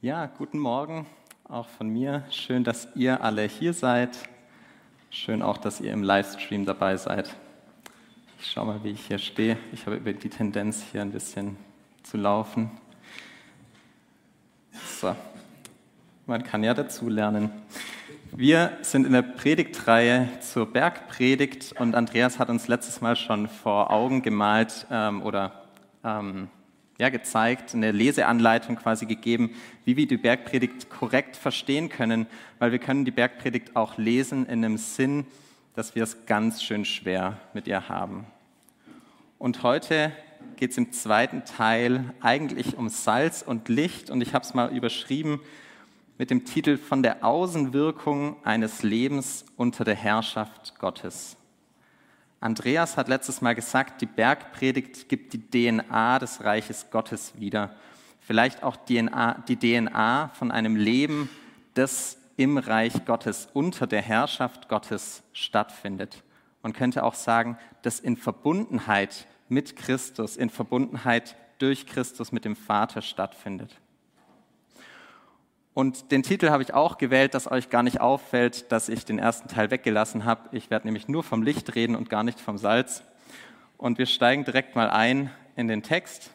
Ja, guten Morgen auch von mir. Schön, dass ihr alle hier seid. Schön auch, dass ihr im Livestream dabei seid. Ich schaue mal, wie ich hier stehe. Ich habe über die Tendenz, hier ein bisschen zu laufen. So, man kann ja dazulernen. Wir sind in der Predigtreihe zur Bergpredigt und Andreas hat uns letztes Mal schon vor Augen gemalt ähm, oder ähm, ja, gezeigt, eine Leseanleitung quasi gegeben, wie wir die Bergpredigt korrekt verstehen können, weil wir können die Bergpredigt auch lesen in einem Sinn, dass wir es ganz schön schwer mit ihr haben. Und heute geht es im zweiten Teil eigentlich um Salz und Licht und ich habe es mal überschrieben mit dem Titel Von der Außenwirkung eines Lebens unter der Herrschaft Gottes. Andreas hat letztes Mal gesagt, die Bergpredigt gibt die DNA des Reiches Gottes wieder. Vielleicht auch DNA, die DNA von einem Leben, das im Reich Gottes unter der Herrschaft Gottes stattfindet. Man könnte auch sagen, das in Verbundenheit mit Christus, in Verbundenheit durch Christus mit dem Vater stattfindet. Und den Titel habe ich auch gewählt, dass euch gar nicht auffällt, dass ich den ersten Teil weggelassen habe. Ich werde nämlich nur vom Licht reden und gar nicht vom Salz. Und wir steigen direkt mal ein in den Text.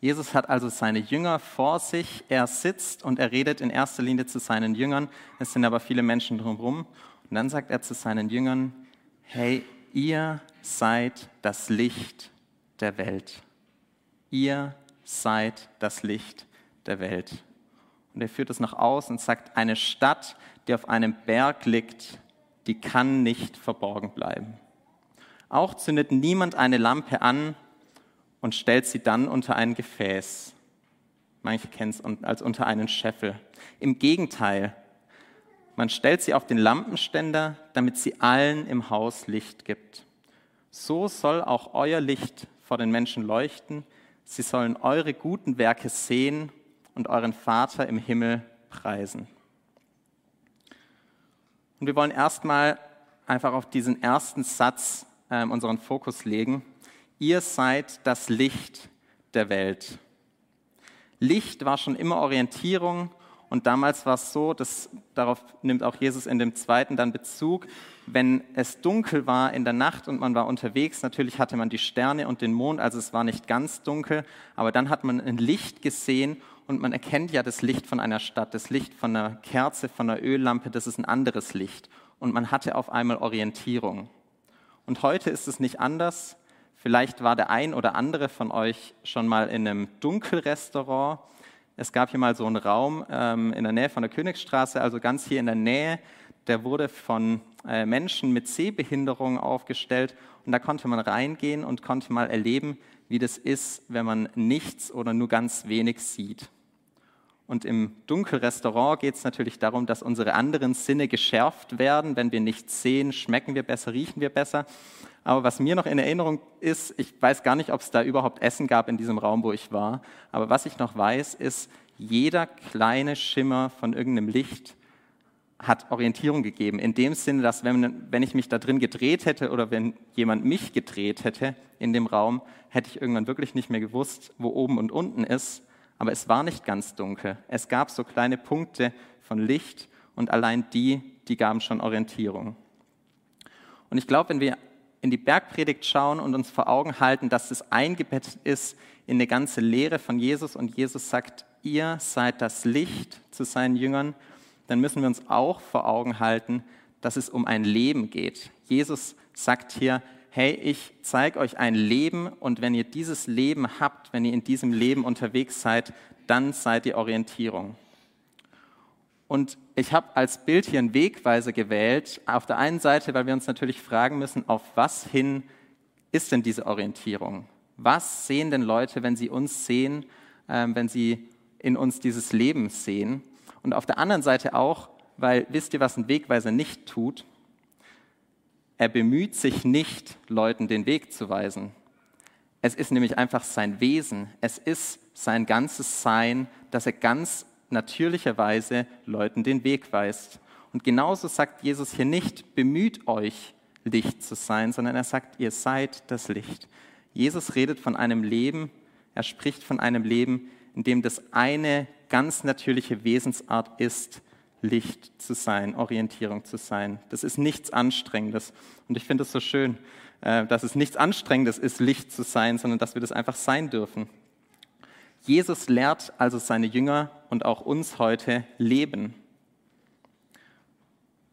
Jesus hat also seine Jünger vor sich. Er sitzt und er redet in erster Linie zu seinen Jüngern. Es sind aber viele Menschen drumherum. Und dann sagt er zu seinen Jüngern, hey, ihr seid das Licht der Welt. Ihr seid das Licht der Welt. Und er führt es nach außen und sagt, eine Stadt, die auf einem Berg liegt, die kann nicht verborgen bleiben. Auch zündet niemand eine Lampe an und stellt sie dann unter ein Gefäß. Manche kennen es als unter einen Scheffel. Im Gegenteil, man stellt sie auf den Lampenständer, damit sie allen im Haus Licht gibt. So soll auch euer Licht vor den Menschen leuchten. Sie sollen eure guten Werke sehen und euren Vater im Himmel preisen. Und wir wollen erstmal einfach auf diesen ersten Satz äh, unseren Fokus legen. Ihr seid das Licht der Welt. Licht war schon immer Orientierung und damals war es so, dass darauf nimmt auch Jesus in dem zweiten dann Bezug, wenn es dunkel war in der Nacht und man war unterwegs, natürlich hatte man die Sterne und den Mond, also es war nicht ganz dunkel, aber dann hat man ein Licht gesehen und man erkennt ja das Licht von einer Stadt, das Licht von einer Kerze, von einer Öllampe, das ist ein anderes Licht. Und man hatte auf einmal Orientierung. Und heute ist es nicht anders. Vielleicht war der ein oder andere von euch schon mal in einem Dunkelrestaurant. Es gab hier mal so einen Raum ähm, in der Nähe von der Königsstraße, also ganz hier in der Nähe. Der wurde von äh, Menschen mit Sehbehinderung aufgestellt. Und da konnte man reingehen und konnte mal erleben, wie das ist, wenn man nichts oder nur ganz wenig sieht. Und im Dunkelrestaurant geht es natürlich darum, dass unsere anderen Sinne geschärft werden. Wenn wir nichts sehen, schmecken wir besser, riechen wir besser. Aber was mir noch in Erinnerung ist, ich weiß gar nicht, ob es da überhaupt Essen gab in diesem Raum, wo ich war. Aber was ich noch weiß, ist, jeder kleine Schimmer von irgendeinem Licht hat Orientierung gegeben. In dem Sinne, dass wenn, wenn ich mich da drin gedreht hätte oder wenn jemand mich gedreht hätte in dem Raum, hätte ich irgendwann wirklich nicht mehr gewusst, wo oben und unten ist aber es war nicht ganz dunkel. Es gab so kleine Punkte von Licht und allein die, die gaben schon Orientierung. Und ich glaube, wenn wir in die Bergpredigt schauen und uns vor Augen halten, dass es eingebettet ist in eine ganze Lehre von Jesus und Jesus sagt, ihr seid das Licht zu seinen Jüngern, dann müssen wir uns auch vor Augen halten, dass es um ein Leben geht. Jesus sagt hier, hey, ich zeige euch ein Leben und wenn ihr dieses Leben habt, wenn ihr in diesem Leben unterwegs seid, dann seid ihr Orientierung. Und ich habe als Bild hier einen Wegweiser gewählt. Auf der einen Seite, weil wir uns natürlich fragen müssen, auf was hin ist denn diese Orientierung? Was sehen denn Leute, wenn sie uns sehen, äh, wenn sie in uns dieses Leben sehen? Und auf der anderen Seite auch, weil wisst ihr, was ein Wegweiser nicht tut? Er bemüht sich nicht, Leuten den Weg zu weisen. Es ist nämlich einfach sein Wesen. Es ist sein ganzes Sein, dass er ganz natürlicherweise Leuten den Weg weist. Und genauso sagt Jesus hier nicht, bemüht euch, Licht zu sein, sondern er sagt, ihr seid das Licht. Jesus redet von einem Leben, er spricht von einem Leben, in dem das eine ganz natürliche Wesensart ist, Licht zu sein, Orientierung zu sein. Das ist nichts Anstrengendes. Und ich finde es so schön, äh, dass es nichts Anstrengendes ist, Licht zu sein, sondern dass wir das einfach sein dürfen. Jesus lehrt also seine Jünger und auch uns heute Leben.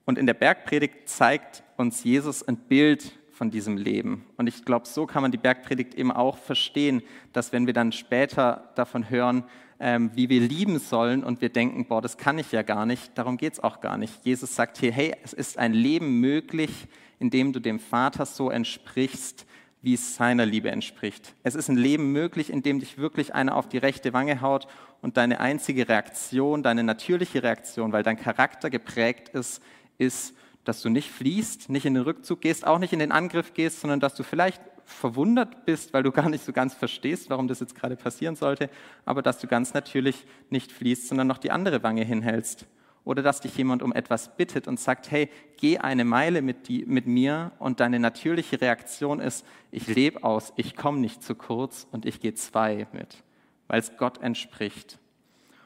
Und in der Bergpredigt zeigt uns Jesus ein Bild von diesem Leben. Und ich glaube, so kann man die Bergpredigt eben auch verstehen, dass wenn wir dann später davon hören, ähm, wie wir lieben sollen und wir denken, boah, das kann ich ja gar nicht, darum geht es auch gar nicht. Jesus sagt hier, hey, es ist ein Leben möglich, in dem du dem Vater so entsprichst, wie es seiner Liebe entspricht. Es ist ein Leben möglich, in dem dich wirklich einer auf die rechte Wange haut und deine einzige Reaktion, deine natürliche Reaktion, weil dein Charakter geprägt ist, ist, dass du nicht fließt, nicht in den Rückzug gehst, auch nicht in den Angriff gehst, sondern dass du vielleicht verwundert bist, weil du gar nicht so ganz verstehst, warum das jetzt gerade passieren sollte, aber dass du ganz natürlich nicht fließt, sondern noch die andere Wange hinhältst. Oder dass dich jemand um etwas bittet und sagt, hey, geh eine Meile mit, die, mit mir und deine natürliche Reaktion ist, ich lebe aus, ich komme nicht zu kurz und ich gehe zwei mit, weil es Gott entspricht.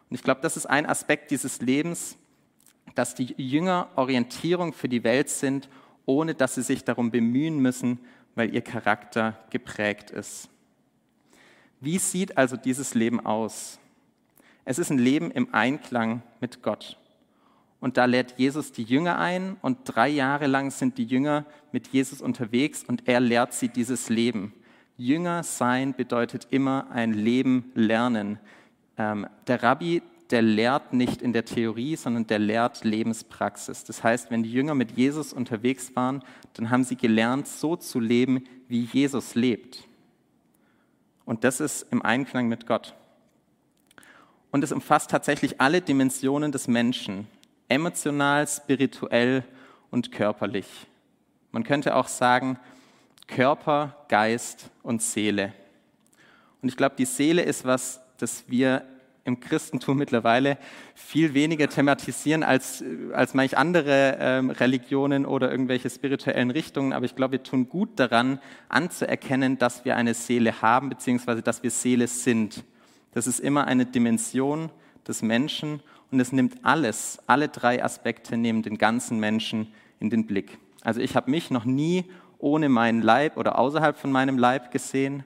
Und ich glaube, das ist ein Aspekt dieses Lebens, dass die Jünger Orientierung für die Welt sind, ohne dass sie sich darum bemühen müssen, weil ihr Charakter geprägt ist. Wie sieht also dieses Leben aus? Es ist ein Leben im Einklang mit Gott. Und da lädt Jesus die Jünger ein und drei Jahre lang sind die Jünger mit Jesus unterwegs und er lehrt sie dieses Leben. Jünger sein bedeutet immer ein Leben lernen. Ähm, der Rabbi der lehrt nicht in der Theorie, sondern der lehrt Lebenspraxis. Das heißt, wenn die Jünger mit Jesus unterwegs waren, dann haben sie gelernt, so zu leben, wie Jesus lebt. Und das ist im Einklang mit Gott. Und es umfasst tatsächlich alle Dimensionen des Menschen, emotional, spirituell und körperlich. Man könnte auch sagen, Körper, Geist und Seele. Und ich glaube, die Seele ist was, das wir im Christentum mittlerweile viel weniger thematisieren als, als manch andere ähm, Religionen oder irgendwelche spirituellen Richtungen. Aber ich glaube, wir tun gut daran, anzuerkennen, dass wir eine Seele haben, beziehungsweise dass wir Seele sind. Das ist immer eine Dimension des Menschen und es nimmt alles, alle drei Aspekte nehmen den ganzen Menschen in den Blick. Also ich habe mich noch nie ohne meinen Leib oder außerhalb von meinem Leib gesehen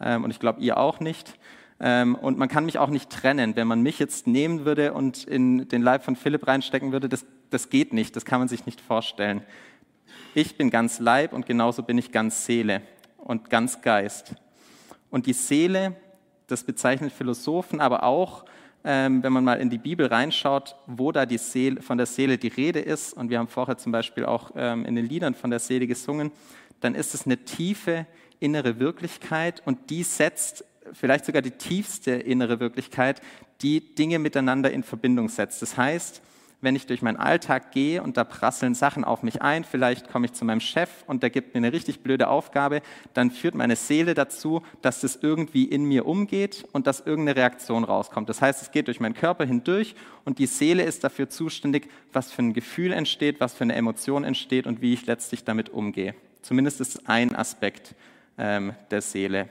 ähm, und ich glaube, ihr auch nicht. Ähm, und man kann mich auch nicht trennen. Wenn man mich jetzt nehmen würde und in den Leib von Philipp reinstecken würde, das, das geht nicht, das kann man sich nicht vorstellen. Ich bin ganz Leib und genauso bin ich ganz Seele und ganz Geist. Und die Seele, das bezeichnet Philosophen, aber auch, ähm, wenn man mal in die Bibel reinschaut, wo da die Seele, von der Seele die Rede ist, und wir haben vorher zum Beispiel auch ähm, in den Liedern von der Seele gesungen, dann ist es eine tiefe innere Wirklichkeit und die setzt vielleicht sogar die tiefste innere Wirklichkeit, die Dinge miteinander in Verbindung setzt. Das heißt, wenn ich durch meinen Alltag gehe und da prasseln Sachen auf mich ein, vielleicht komme ich zu meinem Chef und der gibt mir eine richtig blöde Aufgabe, dann führt meine Seele dazu, dass das irgendwie in mir umgeht und dass irgendeine Reaktion rauskommt. Das heißt, es geht durch meinen Körper hindurch und die Seele ist dafür zuständig, was für ein Gefühl entsteht, was für eine Emotion entsteht und wie ich letztlich damit umgehe. Zumindest ist es ein Aspekt ähm, der Seele.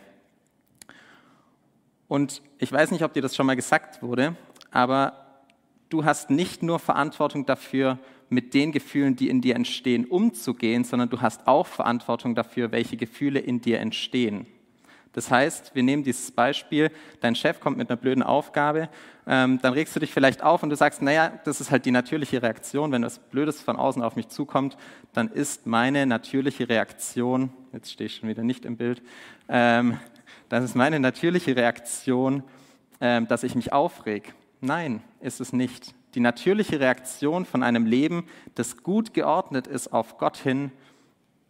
Und ich weiß nicht, ob dir das schon mal gesagt wurde, aber du hast nicht nur Verantwortung dafür, mit den Gefühlen, die in dir entstehen, umzugehen, sondern du hast auch Verantwortung dafür, welche Gefühle in dir entstehen. Das heißt, wir nehmen dieses Beispiel, dein Chef kommt mit einer blöden Aufgabe, ähm, dann regst du dich vielleicht auf und du sagst, naja, das ist halt die natürliche Reaktion, wenn was Blödes von außen auf mich zukommt, dann ist meine natürliche Reaktion, jetzt stehe ich schon wieder nicht im Bild, ähm, das ist meine natürliche Reaktion, ähm, dass ich mich aufreg. Nein, ist es nicht. Die natürliche Reaktion von einem Leben, das gut geordnet ist auf Gott hin,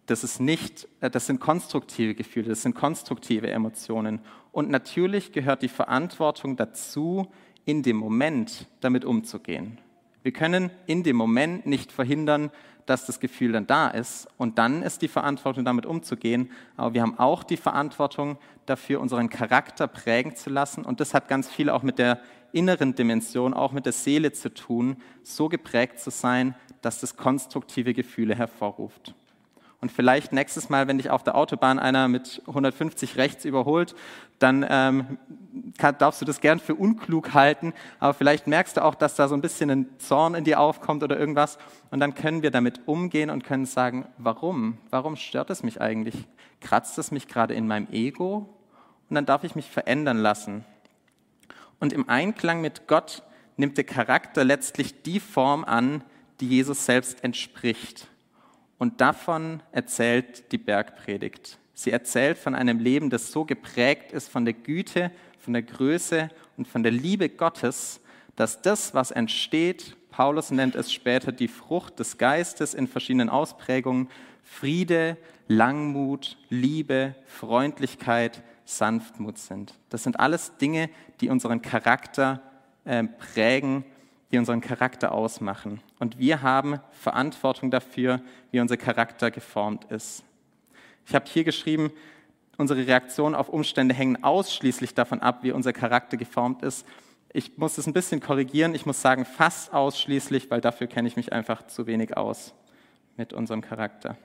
das ist nicht, äh, das sind konstruktive Gefühle, das sind konstruktive Emotionen. Und natürlich gehört die Verantwortung dazu, in dem Moment damit umzugehen. Wir können in dem Moment nicht verhindern, dass das Gefühl dann da ist. Und dann ist die Verantwortung, damit umzugehen. Aber wir haben auch die Verantwortung dafür, unseren Charakter prägen zu lassen. Und das hat ganz viel auch mit der inneren Dimension, auch mit der Seele zu tun, so geprägt zu sein, dass das konstruktive Gefühle hervorruft. Und vielleicht nächstes Mal, wenn dich auf der Autobahn einer mit 150 rechts überholt, dann ähm, kann, darfst du das gern für unklug halten, aber vielleicht merkst du auch, dass da so ein bisschen ein Zorn in dir aufkommt oder irgendwas. Und dann können wir damit umgehen und können sagen, warum? Warum stört es mich eigentlich? Kratzt es mich gerade in meinem Ego? Und dann darf ich mich verändern lassen. Und im Einklang mit Gott nimmt der Charakter letztlich die Form an, die Jesus selbst entspricht. Und davon erzählt die Bergpredigt. Sie erzählt von einem Leben, das so geprägt ist von der Güte, von der Größe und von der Liebe Gottes, dass das, was entsteht, Paulus nennt es später die Frucht des Geistes in verschiedenen Ausprägungen, Friede, Langmut, Liebe, Freundlichkeit, Sanftmut sind. Das sind alles Dinge, die unseren Charakter äh, prägen die unseren Charakter ausmachen. Und wir haben Verantwortung dafür, wie unser Charakter geformt ist. Ich habe hier geschrieben, unsere Reaktionen auf Umstände hängen ausschließlich davon ab, wie unser Charakter geformt ist. Ich muss es ein bisschen korrigieren. Ich muss sagen, fast ausschließlich, weil dafür kenne ich mich einfach zu wenig aus mit unserem Charakter.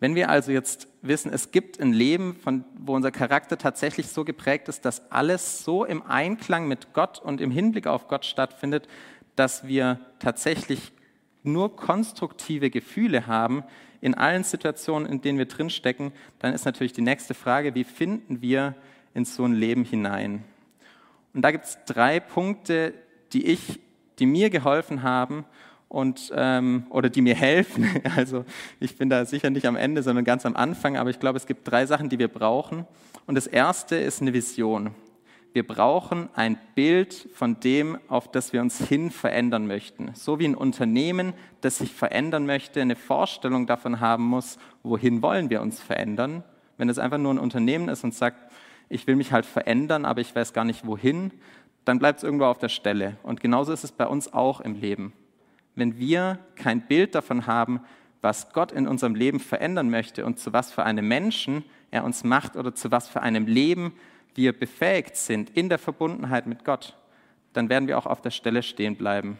Wenn wir also jetzt wissen, es gibt ein Leben, von, wo unser Charakter tatsächlich so geprägt ist, dass alles so im Einklang mit Gott und im Hinblick auf Gott stattfindet, dass wir tatsächlich nur konstruktive Gefühle haben in allen Situationen, in denen wir drinstecken, dann ist natürlich die nächste Frage, wie finden wir in so ein Leben hinein? Und da gibt es drei Punkte, die ich, die mir geholfen haben und, ähm, oder die mir helfen. Also ich bin da sicher nicht am Ende, sondern ganz am Anfang, aber ich glaube, es gibt drei Sachen, die wir brauchen. Und das erste ist eine Vision. Wir brauchen ein Bild von dem, auf das wir uns hin verändern möchten. So wie ein Unternehmen, das sich verändern möchte, eine Vorstellung davon haben muss, wohin wollen wir uns verändern. Wenn es einfach nur ein Unternehmen ist und sagt, ich will mich halt verändern, aber ich weiß gar nicht wohin, dann bleibt es irgendwo auf der Stelle. Und genauso ist es bei uns auch im Leben wenn wir kein Bild davon haben, was Gott in unserem Leben verändern möchte und zu was für einem Menschen er uns macht oder zu was für einem Leben wir befähigt sind in der Verbundenheit mit Gott, dann werden wir auch auf der Stelle stehen bleiben.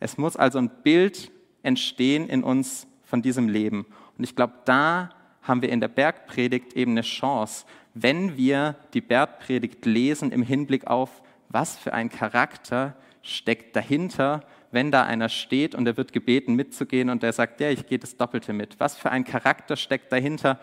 Es muss also ein Bild entstehen in uns von diesem Leben. Und ich glaube, da haben wir in der Bergpredigt eben eine Chance, wenn wir die Bergpredigt lesen im Hinblick auf, was für ein Charakter steckt dahinter wenn da einer steht und er wird gebeten mitzugehen und der sagt, ja, ich gehe das Doppelte mit. Was für ein Charakter steckt dahinter,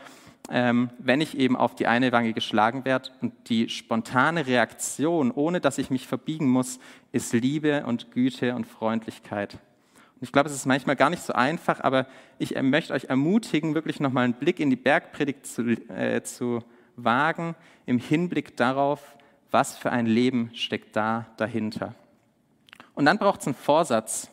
ähm, wenn ich eben auf die eine Wange geschlagen werde? Und die spontane Reaktion, ohne dass ich mich verbiegen muss, ist Liebe und Güte und Freundlichkeit. Und ich glaube, es ist manchmal gar nicht so einfach, aber ich möchte euch ermutigen, wirklich nochmal einen Blick in die Bergpredigt zu, äh, zu wagen, im Hinblick darauf, was für ein Leben steckt da dahinter. Und dann braucht es einen Vorsatz.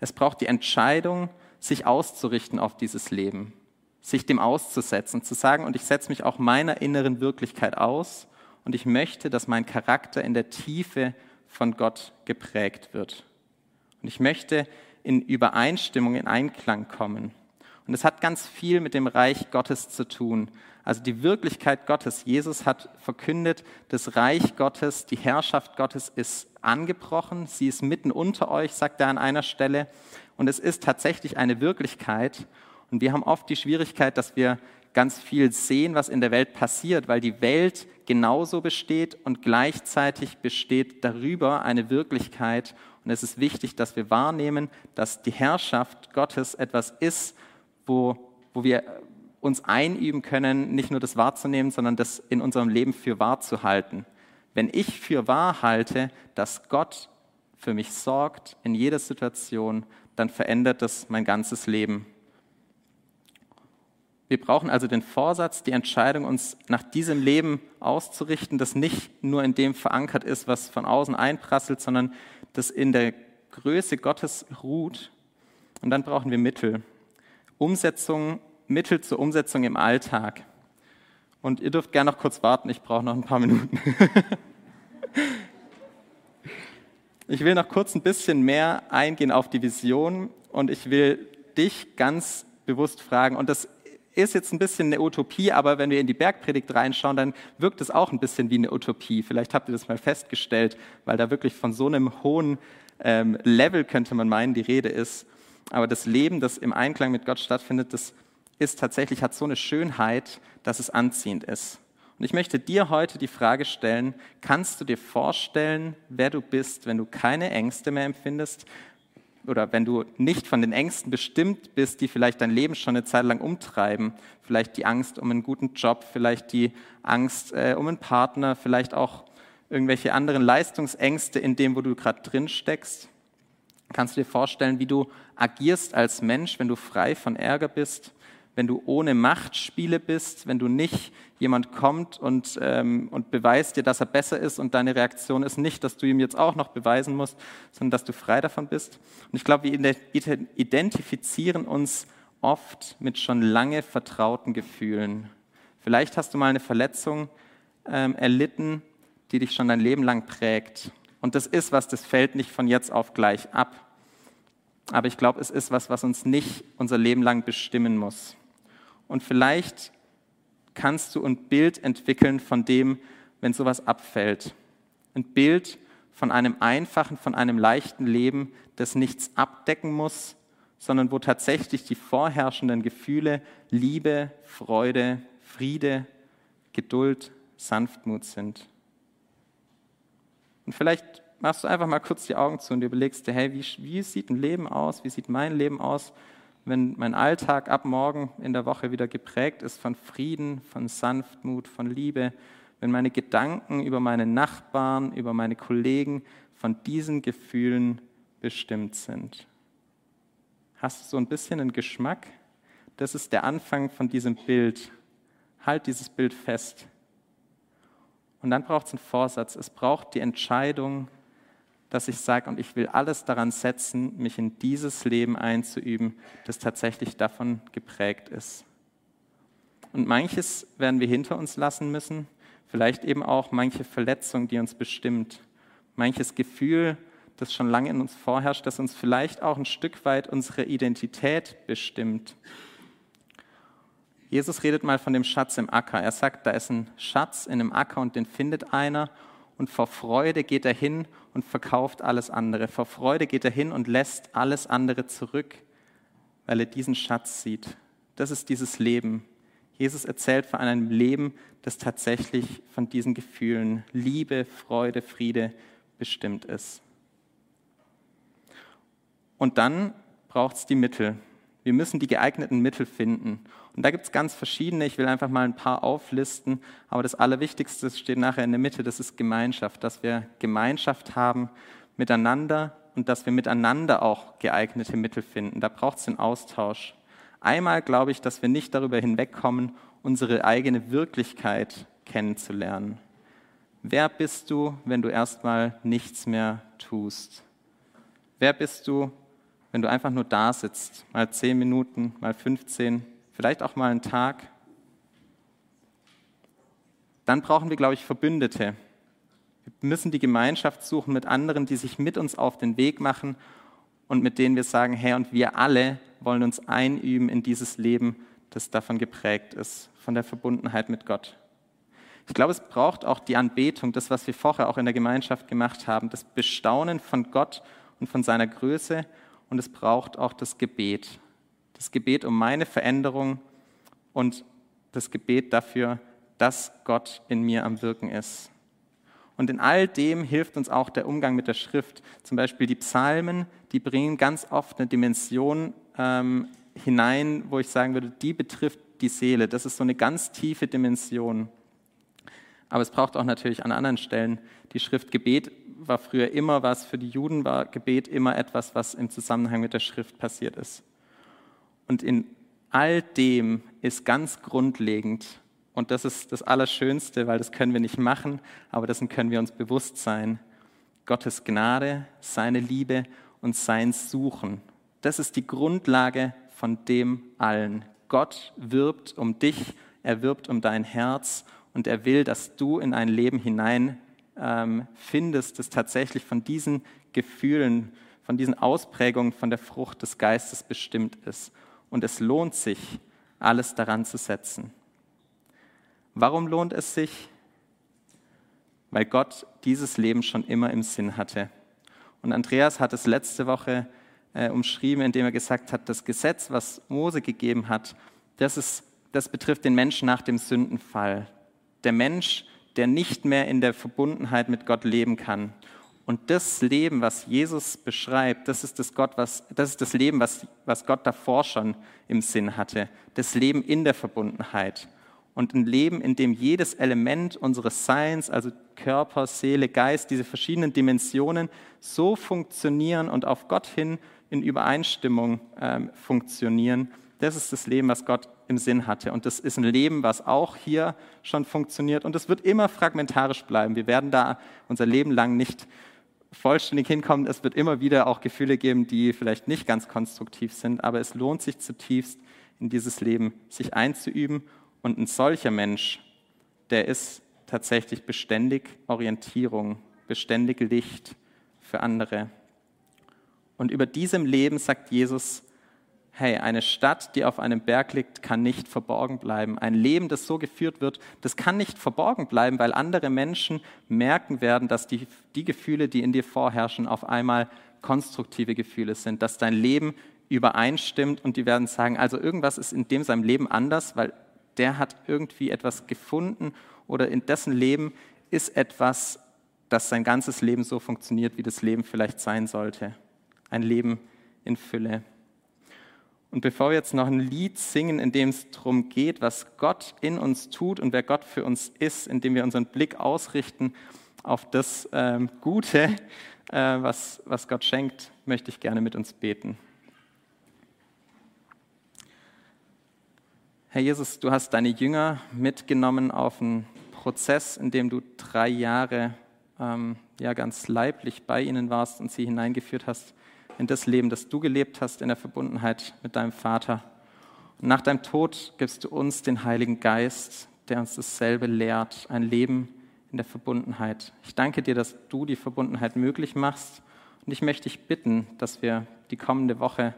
Es braucht die Entscheidung, sich auszurichten auf dieses Leben, sich dem auszusetzen, zu sagen, und ich setze mich auch meiner inneren Wirklichkeit aus und ich möchte, dass mein Charakter in der Tiefe von Gott geprägt wird. Und ich möchte in Übereinstimmung, in Einklang kommen. Und es hat ganz viel mit dem Reich Gottes zu tun. Also die Wirklichkeit Gottes. Jesus hat verkündet, das Reich Gottes, die Herrschaft Gottes ist angebrochen. Sie ist mitten unter euch, sagt er an einer Stelle. Und es ist tatsächlich eine Wirklichkeit. Und wir haben oft die Schwierigkeit, dass wir ganz viel sehen, was in der Welt passiert, weil die Welt genauso besteht und gleichzeitig besteht darüber eine Wirklichkeit. Und es ist wichtig, dass wir wahrnehmen, dass die Herrschaft Gottes etwas ist, wo, wo wir uns einüben können, nicht nur das wahrzunehmen, sondern das in unserem Leben für wahr zu halten. Wenn ich für wahr halte, dass Gott für mich sorgt in jeder Situation, dann verändert das mein ganzes Leben. Wir brauchen also den Vorsatz, die Entscheidung, uns nach diesem Leben auszurichten, das nicht nur in dem verankert ist, was von außen einprasselt, sondern das in der Größe Gottes ruht. Und dann brauchen wir Mittel. Umsetzung Mittel zur Umsetzung im Alltag. Und ihr dürft gerne noch kurz warten, ich brauche noch ein paar Minuten. ich will noch kurz ein bisschen mehr eingehen auf die Vision und ich will dich ganz bewusst fragen, und das ist jetzt ein bisschen eine Utopie, aber wenn wir in die Bergpredigt reinschauen, dann wirkt es auch ein bisschen wie eine Utopie. Vielleicht habt ihr das mal festgestellt, weil da wirklich von so einem hohen ähm, Level, könnte man meinen, die Rede ist. Aber das Leben, das im Einklang mit Gott stattfindet, das ist tatsächlich, hat so eine Schönheit, dass es anziehend ist. Und ich möchte dir heute die Frage stellen, kannst du dir vorstellen, wer du bist, wenn du keine Ängste mehr empfindest oder wenn du nicht von den Ängsten bestimmt bist, die vielleicht dein Leben schon eine Zeit lang umtreiben, vielleicht die Angst um einen guten Job, vielleicht die Angst äh, um einen Partner, vielleicht auch irgendwelche anderen Leistungsängste in dem, wo du gerade drin steckst. Kannst du dir vorstellen, wie du agierst als Mensch, wenn du frei von Ärger bist, wenn du ohne Machtspiele bist, wenn du nicht jemand kommt und, ähm, und beweist dir, dass er besser ist und deine Reaktion ist nicht, dass du ihm jetzt auch noch beweisen musst, sondern dass du frei davon bist. Und ich glaube, wir identifizieren uns oft mit schon lange vertrauten Gefühlen. Vielleicht hast du mal eine Verletzung ähm, erlitten, die dich schon dein Leben lang prägt. Und das ist was, das fällt nicht von jetzt auf gleich ab. Aber ich glaube, es ist was, was uns nicht unser Leben lang bestimmen muss. Und vielleicht kannst du ein Bild entwickeln von dem, wenn sowas abfällt. Ein Bild von einem einfachen, von einem leichten Leben, das nichts abdecken muss, sondern wo tatsächlich die vorherrschenden Gefühle Liebe, Freude, Friede, Geduld, Sanftmut sind. Und vielleicht machst du einfach mal kurz die Augen zu und überlegst dir, hey, wie, wie sieht ein Leben aus? Wie sieht mein Leben aus, wenn mein Alltag ab morgen in der Woche wieder geprägt ist von Frieden, von Sanftmut, von Liebe, wenn meine Gedanken über meine Nachbarn, über meine Kollegen von diesen Gefühlen bestimmt sind. Hast du so ein bisschen einen Geschmack? Das ist der Anfang von diesem Bild. Halt dieses Bild fest. Und dann braucht es einen Vorsatz. Es braucht die Entscheidung, dass ich sage, und ich will alles daran setzen, mich in dieses Leben einzuüben, das tatsächlich davon geprägt ist. Und manches werden wir hinter uns lassen müssen, vielleicht eben auch manche Verletzung, die uns bestimmt, manches Gefühl, das schon lange in uns vorherrscht, das uns vielleicht auch ein Stück weit unsere Identität bestimmt. Jesus redet mal von dem Schatz im Acker. Er sagt, da ist ein Schatz in einem Acker und den findet einer und vor Freude geht er hin und verkauft alles andere. Vor Freude geht er hin und lässt alles andere zurück, weil er diesen Schatz sieht. Das ist dieses Leben. Jesus erzählt von einem Leben, das tatsächlich von diesen Gefühlen Liebe, Freude, Friede bestimmt ist. Und dann braucht es die Mittel. Wir müssen die geeigneten Mittel finden. Und da gibt es ganz verschiedene. Ich will einfach mal ein paar auflisten. Aber das Allerwichtigste steht nachher in der Mitte. Das ist Gemeinschaft. Dass wir Gemeinschaft haben miteinander und dass wir miteinander auch geeignete Mittel finden. Da braucht es den Austausch. Einmal glaube ich, dass wir nicht darüber hinwegkommen, unsere eigene Wirklichkeit kennenzulernen. Wer bist du, wenn du erstmal nichts mehr tust? Wer bist du, wenn du einfach nur da sitzt, mal zehn Minuten, mal 15, vielleicht auch mal einen Tag, dann brauchen wir, glaube ich, Verbündete. Wir müssen die Gemeinschaft suchen mit anderen, die sich mit uns auf den Weg machen und mit denen wir sagen, hey, und wir alle wollen uns einüben in dieses Leben, das davon geprägt ist, von der Verbundenheit mit Gott. Ich glaube, es braucht auch die Anbetung, das, was wir vorher auch in der Gemeinschaft gemacht haben, das Bestaunen von Gott und von seiner Größe und es braucht auch das Gebet. Das Gebet um meine Veränderung und das Gebet dafür, dass Gott in mir am Wirken ist. Und in all dem hilft uns auch der Umgang mit der Schrift. Zum Beispiel die Psalmen, die bringen ganz oft eine Dimension ähm, hinein, wo ich sagen würde, die betrifft die Seele. Das ist so eine ganz tiefe Dimension. Aber es braucht auch natürlich an anderen Stellen die Schrift. Gebet war früher immer was, für die Juden war Gebet immer etwas, was im Zusammenhang mit der Schrift passiert ist. Und in all dem ist ganz grundlegend, und das ist das Allerschönste, weil das können wir nicht machen, aber dessen können wir uns bewusst sein, Gottes Gnade, seine Liebe und sein Suchen. Das ist die Grundlage von dem allen. Gott wirbt um dich, er wirbt um dein Herz und er will, dass du in ein Leben hinein ähm, findest, das tatsächlich von diesen Gefühlen, von diesen Ausprägungen von der Frucht des Geistes bestimmt ist. Und es lohnt sich, alles daran zu setzen. Warum lohnt es sich? Weil Gott dieses Leben schon immer im Sinn hatte. Und Andreas hat es letzte Woche äh, umschrieben, indem er gesagt hat, das Gesetz, was Mose gegeben hat, das, ist, das betrifft den Menschen nach dem Sündenfall. Der Mensch, der nicht mehr in der Verbundenheit mit Gott leben kann. Und das Leben, was Jesus beschreibt, das ist das, Gott, was, das, ist das Leben, was, was Gott davor schon im Sinn hatte. Das Leben in der Verbundenheit. Und ein Leben, in dem jedes Element unseres Seins, also Körper, Seele, Geist, diese verschiedenen Dimensionen so funktionieren und auf Gott hin in Übereinstimmung ähm, funktionieren. Das ist das Leben, was Gott im Sinn hatte. Und das ist ein Leben, was auch hier schon funktioniert. Und es wird immer fragmentarisch bleiben. Wir werden da unser Leben lang nicht vollständig hinkommen. Es wird immer wieder auch Gefühle geben, die vielleicht nicht ganz konstruktiv sind. Aber es lohnt sich zutiefst, in dieses Leben sich einzuüben. Und ein solcher Mensch, der ist tatsächlich beständig Orientierung, beständig Licht für andere. Und über diesem Leben sagt Jesus, hey, eine Stadt, die auf einem Berg liegt, kann nicht verborgen bleiben. Ein Leben, das so geführt wird, das kann nicht verborgen bleiben, weil andere Menschen merken werden, dass die, die Gefühle, die in dir vorherrschen, auf einmal konstruktive Gefühle sind, dass dein Leben übereinstimmt und die werden sagen, also irgendwas ist in dem seinem Leben anders, weil der hat irgendwie etwas gefunden oder in dessen Leben ist etwas, dass sein ganzes Leben so funktioniert, wie das Leben vielleicht sein sollte. Ein Leben in Fülle. Und bevor wir jetzt noch ein Lied singen, in dem es darum geht, was Gott in uns tut und wer Gott für uns ist, indem wir unseren Blick ausrichten auf das ähm, Gute, äh, was, was Gott schenkt, möchte ich gerne mit uns beten. Herr Jesus, du hast deine Jünger mitgenommen auf einen Prozess, in dem du drei Jahre ähm, ja, ganz leiblich bei ihnen warst und sie hineingeführt hast in das Leben, das du gelebt hast, in der Verbundenheit mit deinem Vater. Und nach deinem Tod gibst du uns den Heiligen Geist, der uns dasselbe lehrt, ein Leben in der Verbundenheit. Ich danke dir, dass du die Verbundenheit möglich machst. Und ich möchte dich bitten, dass wir die kommende Woche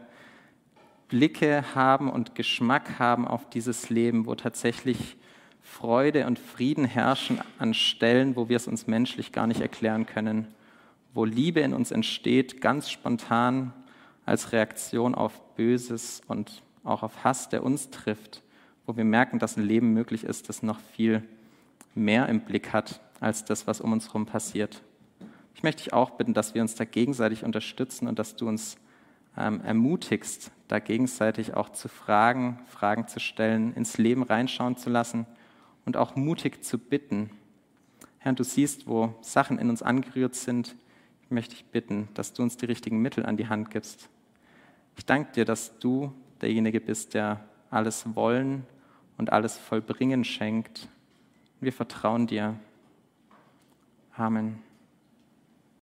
Blicke haben und Geschmack haben auf dieses Leben, wo tatsächlich Freude und Frieden herrschen an Stellen, wo wir es uns menschlich gar nicht erklären können wo Liebe in uns entsteht, ganz spontan als Reaktion auf Böses und auch auf Hass, der uns trifft, wo wir merken, dass ein Leben möglich ist, das noch viel mehr im Blick hat als das, was um uns herum passiert. Ich möchte dich auch bitten, dass wir uns da gegenseitig unterstützen und dass du uns ähm, ermutigst, da gegenseitig auch zu fragen, Fragen zu stellen, ins Leben reinschauen zu lassen und auch mutig zu bitten. Herr, du siehst, wo Sachen in uns angerührt sind, möchte ich bitten, dass du uns die richtigen Mittel an die Hand gibst. Ich danke dir, dass du derjenige bist, der alles Wollen und alles Vollbringen schenkt. Wir vertrauen dir. Amen.